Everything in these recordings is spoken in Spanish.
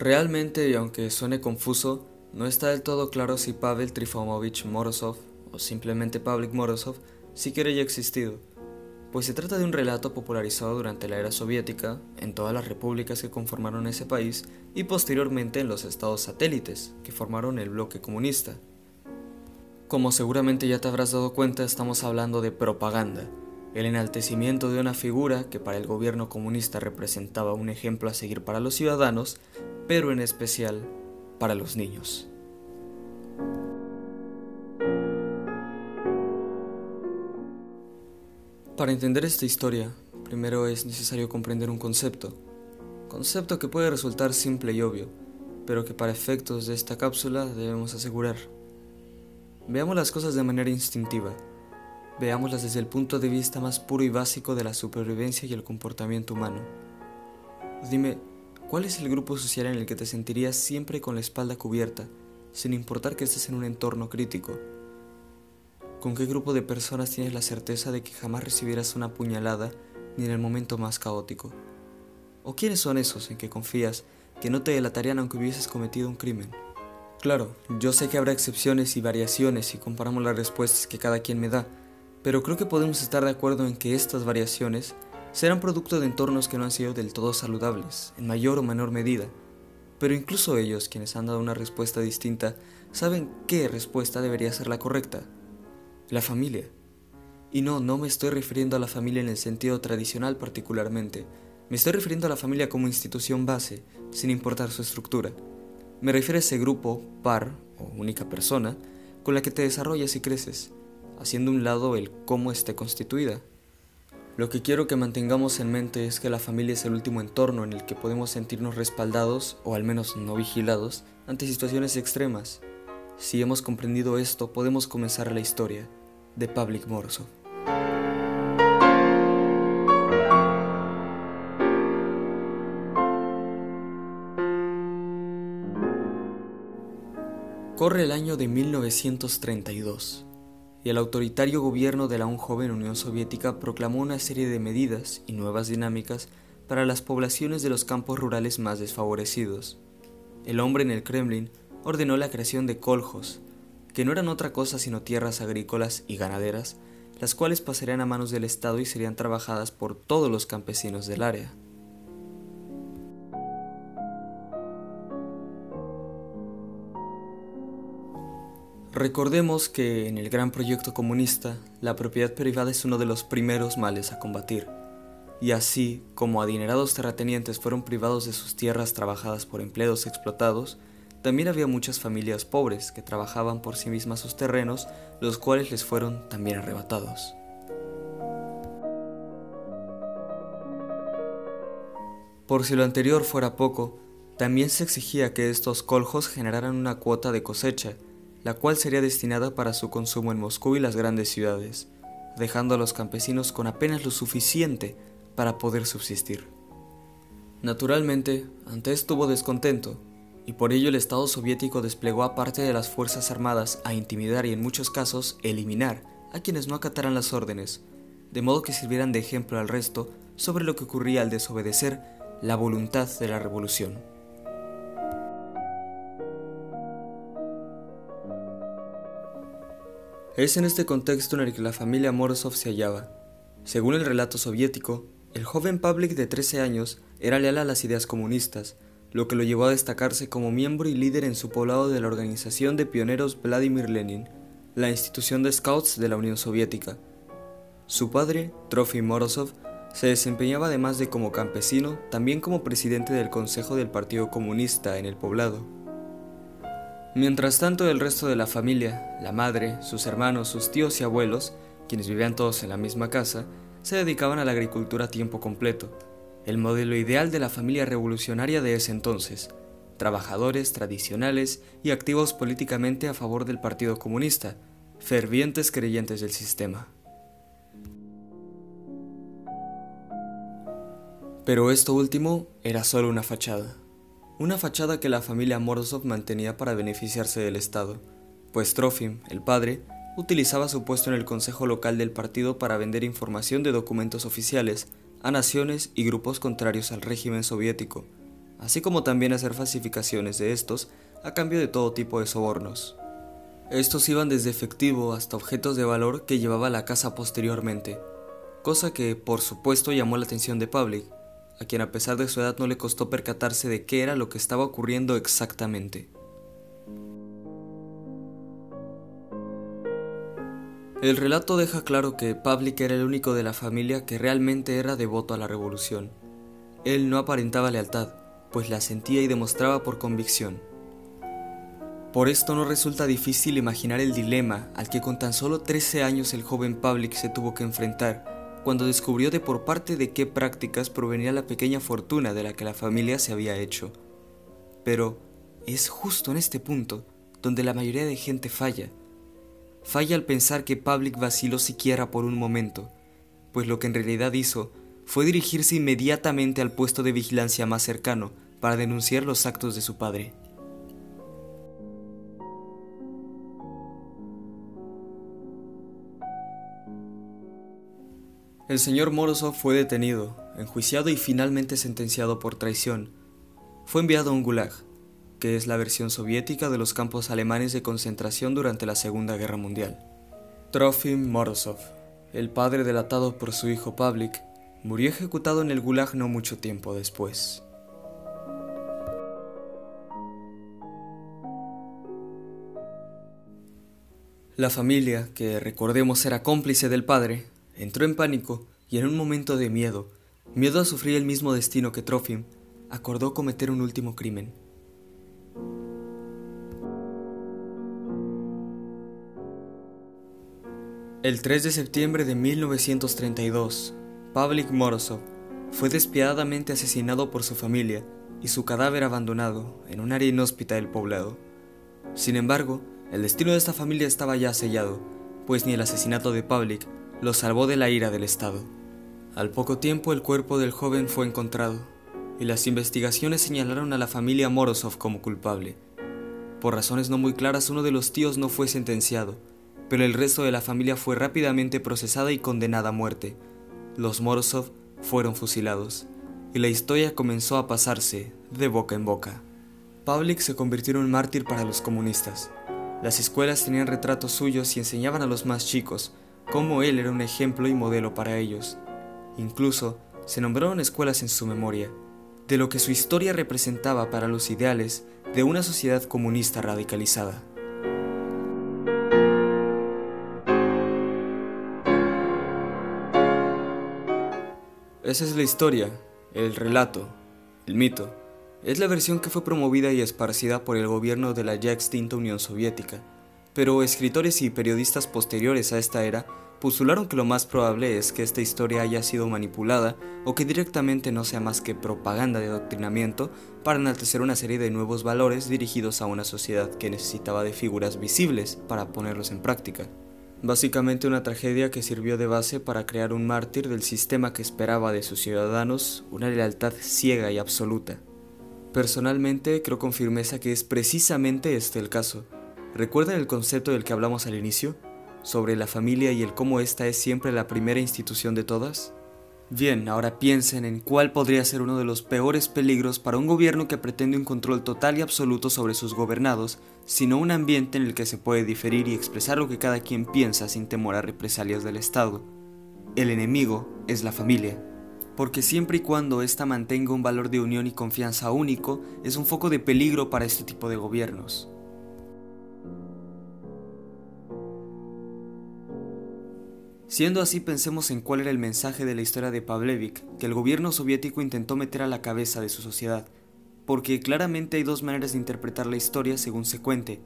Realmente, y aunque suene confuso, no está del todo claro si Pavel Trifomovich Morozov, o simplemente Pavlik Morozov, siquiera haya existido, pues se trata de un relato popularizado durante la era soviética, en todas las repúblicas que conformaron ese país y posteriormente en los estados satélites, que formaron el bloque comunista. Como seguramente ya te habrás dado cuenta, estamos hablando de propaganda, el enaltecimiento de una figura que para el gobierno comunista representaba un ejemplo a seguir para los ciudadanos pero en especial para los niños. Para entender esta historia, primero es necesario comprender un concepto, concepto que puede resultar simple y obvio, pero que para efectos de esta cápsula debemos asegurar. Veamos las cosas de manera instintiva, veámoslas desde el punto de vista más puro y básico de la supervivencia y el comportamiento humano. Dime, ¿Cuál es el grupo social en el que te sentirías siempre con la espalda cubierta, sin importar que estés en un entorno crítico? ¿Con qué grupo de personas tienes la certeza de que jamás recibirás una puñalada ni en el momento más caótico? ¿O quiénes son esos en que confías que no te delatarían aunque hubieses cometido un crimen? Claro, yo sé que habrá excepciones y variaciones si comparamos las respuestas que cada quien me da, pero creo que podemos estar de acuerdo en que estas variaciones serán producto de entornos que no han sido del todo saludables, en mayor o menor medida. Pero incluso ellos, quienes han dado una respuesta distinta, saben qué respuesta debería ser la correcta. La familia. Y no, no me estoy refiriendo a la familia en el sentido tradicional particularmente. Me estoy refiriendo a la familia como institución base, sin importar su estructura. Me refiero a ese grupo, par o única persona, con la que te desarrollas y creces, haciendo un lado el cómo esté constituida, lo que quiero que mantengamos en mente es que la familia es el último entorno en el que podemos sentirnos respaldados o al menos no vigilados ante situaciones extremas. Si hemos comprendido esto, podemos comenzar la historia de Pavlik Morozov. Corre el año de 1932 y el autoritario gobierno de la aún joven Unión Soviética proclamó una serie de medidas y nuevas dinámicas para las poblaciones de los campos rurales más desfavorecidos. El hombre en el Kremlin ordenó la creación de koljos, que no eran otra cosa sino tierras agrícolas y ganaderas, las cuales pasarían a manos del Estado y serían trabajadas por todos los campesinos del área. Recordemos que en el gran proyecto comunista, la propiedad privada es uno de los primeros males a combatir, y así como adinerados terratenientes fueron privados de sus tierras trabajadas por empleados explotados, también había muchas familias pobres que trabajaban por sí mismas sus terrenos, los cuales les fueron también arrebatados. Por si lo anterior fuera poco, también se exigía que estos coljos generaran una cuota de cosecha, la cual sería destinada para su consumo en Moscú y las grandes ciudades, dejando a los campesinos con apenas lo suficiente para poder subsistir. Naturalmente, ante esto descontento, y por ello el Estado soviético desplegó a parte de las Fuerzas Armadas a intimidar y en muchos casos eliminar a quienes no acataran las órdenes, de modo que sirvieran de ejemplo al resto sobre lo que ocurría al desobedecer la voluntad de la revolución. Es en este contexto en el que la familia Morozov se hallaba. Según el relato soviético, el joven Pavlik de 13 años era leal a las ideas comunistas, lo que lo llevó a destacarse como miembro y líder en su poblado de la Organización de Pioneros Vladimir Lenin, la institución de scouts de la Unión Soviética. Su padre, Trofim Morozov, se desempeñaba además de como campesino, también como presidente del Consejo del Partido Comunista en el poblado. Mientras tanto, el resto de la familia, la madre, sus hermanos, sus tíos y abuelos, quienes vivían todos en la misma casa, se dedicaban a la agricultura a tiempo completo, el modelo ideal de la familia revolucionaria de ese entonces, trabajadores tradicionales y activos políticamente a favor del Partido Comunista, fervientes creyentes del sistema. Pero esto último era solo una fachada una fachada que la familia Morozov mantenía para beneficiarse del Estado, pues Trofim, el padre, utilizaba su puesto en el consejo local del partido para vender información de documentos oficiales a naciones y grupos contrarios al régimen soviético, así como también hacer falsificaciones de estos a cambio de todo tipo de sobornos. Estos iban desde efectivo hasta objetos de valor que llevaba a la casa posteriormente, cosa que por supuesto llamó la atención de Pavlik, a quien a pesar de su edad no le costó percatarse de qué era lo que estaba ocurriendo exactamente. El relato deja claro que Pavlik era el único de la familia que realmente era devoto a la revolución. Él no aparentaba lealtad, pues la sentía y demostraba por convicción. Por esto no resulta difícil imaginar el dilema al que con tan solo 13 años el joven Pavlik se tuvo que enfrentar cuando descubrió de por parte de qué prácticas provenía la pequeña fortuna de la que la familia se había hecho. Pero es justo en este punto donde la mayoría de gente falla. Falla al pensar que Pavlik vaciló siquiera por un momento, pues lo que en realidad hizo fue dirigirse inmediatamente al puesto de vigilancia más cercano para denunciar los actos de su padre. El señor Morozov fue detenido, enjuiciado y finalmente sentenciado por traición. Fue enviado a un gulag, que es la versión soviética de los campos alemanes de concentración durante la Segunda Guerra Mundial. Trofim Morozov, el padre delatado por su hijo Pavlik, murió ejecutado en el gulag no mucho tiempo después. La familia, que recordemos era cómplice del padre, Entró en pánico y en un momento de miedo, miedo a sufrir el mismo destino que Trofim, acordó cometer un último crimen. El 3 de septiembre de 1932, Pavlik Morozov fue despiadadamente asesinado por su familia y su cadáver abandonado en un área inhóspita del poblado. Sin embargo, el destino de esta familia estaba ya sellado, pues ni el asesinato de Pavlik lo salvó de la ira del Estado. Al poco tiempo el cuerpo del joven fue encontrado, y las investigaciones señalaron a la familia Morozov como culpable. Por razones no muy claras uno de los tíos no fue sentenciado, pero el resto de la familia fue rápidamente procesada y condenada a muerte. Los Morozov fueron fusilados, y la historia comenzó a pasarse de boca en boca. Pavlik se convirtió en un mártir para los comunistas. Las escuelas tenían retratos suyos y enseñaban a los más chicos, cómo él era un ejemplo y modelo para ellos. Incluso se nombraron escuelas en su memoria, de lo que su historia representaba para los ideales de una sociedad comunista radicalizada. Esa es la historia, el relato, el mito. Es la versión que fue promovida y esparcida por el gobierno de la ya extinta Unión Soviética pero escritores y periodistas posteriores a esta era postularon que lo más probable es que esta historia haya sido manipulada o que directamente no sea más que propaganda de adoctrinamiento para enaltecer una serie de nuevos valores dirigidos a una sociedad que necesitaba de figuras visibles para ponerlos en práctica. Básicamente una tragedia que sirvió de base para crear un mártir del sistema que esperaba de sus ciudadanos una lealtad ciega y absoluta. Personalmente creo con firmeza que es precisamente este el caso, ¿Recuerdan el concepto del que hablamos al inicio? Sobre la familia y el cómo esta es siempre la primera institución de todas? Bien, ahora piensen en cuál podría ser uno de los peores peligros para un gobierno que pretende un control total y absoluto sobre sus gobernados, sino un ambiente en el que se puede diferir y expresar lo que cada quien piensa sin temor a represalias del Estado. El enemigo es la familia, porque siempre y cuando ésta mantenga un valor de unión y confianza único, es un foco de peligro para este tipo de gobiernos. Siendo así, pensemos en cuál era el mensaje de la historia de Pavlevich que el gobierno soviético intentó meter a la cabeza de su sociedad, porque claramente hay dos maneras de interpretar la historia según se cuente.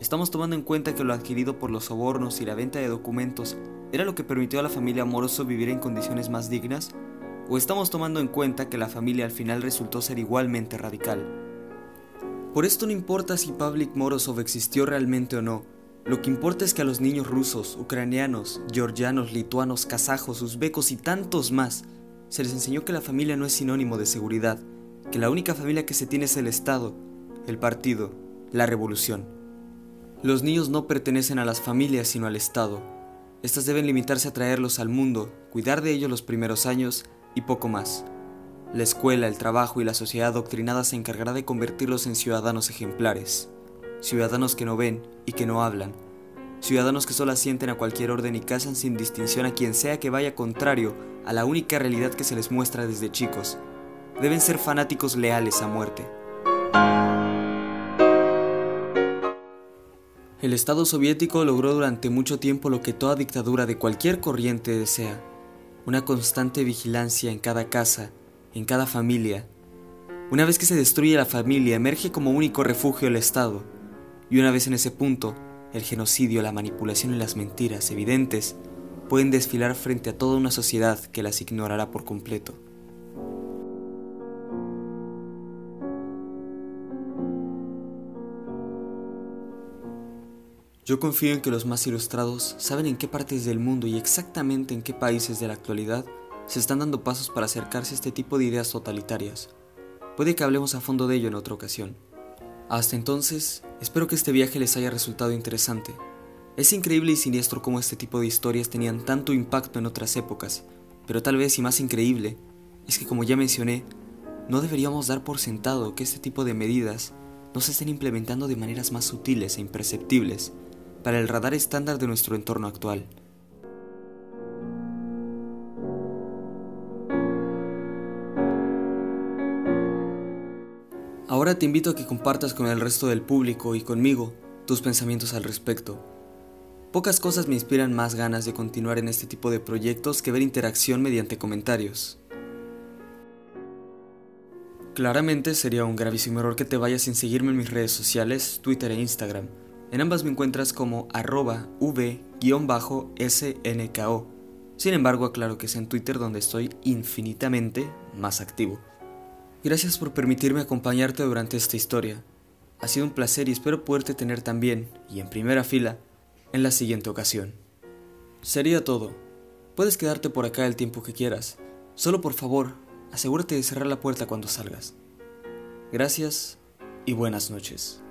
¿Estamos tomando en cuenta que lo adquirido por los sobornos y la venta de documentos era lo que permitió a la familia Morozov vivir en condiciones más dignas? ¿O estamos tomando en cuenta que la familia al final resultó ser igualmente radical? Por esto no importa si Pavlik Morozov existió realmente o no, lo que importa es que a los niños rusos, ucranianos, georgianos, lituanos, kazajos, uzbecos y tantos más se les enseñó que la familia no es sinónimo de seguridad, que la única familia que se tiene es el Estado, el partido, la revolución. Los niños no pertenecen a las familias sino al Estado. Estas deben limitarse a traerlos al mundo, cuidar de ellos los primeros años y poco más. La escuela, el trabajo y la sociedad adoctrinada se encargará de convertirlos en ciudadanos ejemplares, ciudadanos que no ven y que no hablan, ciudadanos que solo asienten a cualquier orden y cazan sin distinción a quien sea que vaya contrario a la única realidad que se les muestra desde chicos. Deben ser fanáticos leales a muerte. El Estado soviético logró durante mucho tiempo lo que toda dictadura de cualquier corriente desea, una constante vigilancia en cada casa, en cada familia. Una vez que se destruye la familia, emerge como único refugio el Estado, y una vez en ese punto, el genocidio, la manipulación y las mentiras evidentes pueden desfilar frente a toda una sociedad que las ignorará por completo. Yo confío en que los más ilustrados saben en qué partes del mundo y exactamente en qué países de la actualidad se están dando pasos para acercarse a este tipo de ideas totalitarias. Puede que hablemos a fondo de ello en otra ocasión. Hasta entonces, espero que este viaje les haya resultado interesante. Es increíble y siniestro cómo este tipo de historias tenían tanto impacto en otras épocas, pero tal vez y más increíble es que como ya mencioné, no deberíamos dar por sentado que este tipo de medidas no se estén implementando de maneras más sutiles e imperceptibles para el radar estándar de nuestro entorno actual. Ahora te invito a que compartas con el resto del público y conmigo tus pensamientos al respecto. Pocas cosas me inspiran más ganas de continuar en este tipo de proyectos que ver interacción mediante comentarios. Claramente sería un gravísimo error que te vayas sin seguirme en mis redes sociales, Twitter e Instagram. En ambas me encuentras como arroba v-snko. Sin embargo, aclaro que es en Twitter donde estoy infinitamente más activo. Gracias por permitirme acompañarte durante esta historia. Ha sido un placer y espero poderte tener también, y en primera fila, en la siguiente ocasión. Sería todo. Puedes quedarte por acá el tiempo que quieras. Solo por favor, asegúrate de cerrar la puerta cuando salgas. Gracias y buenas noches.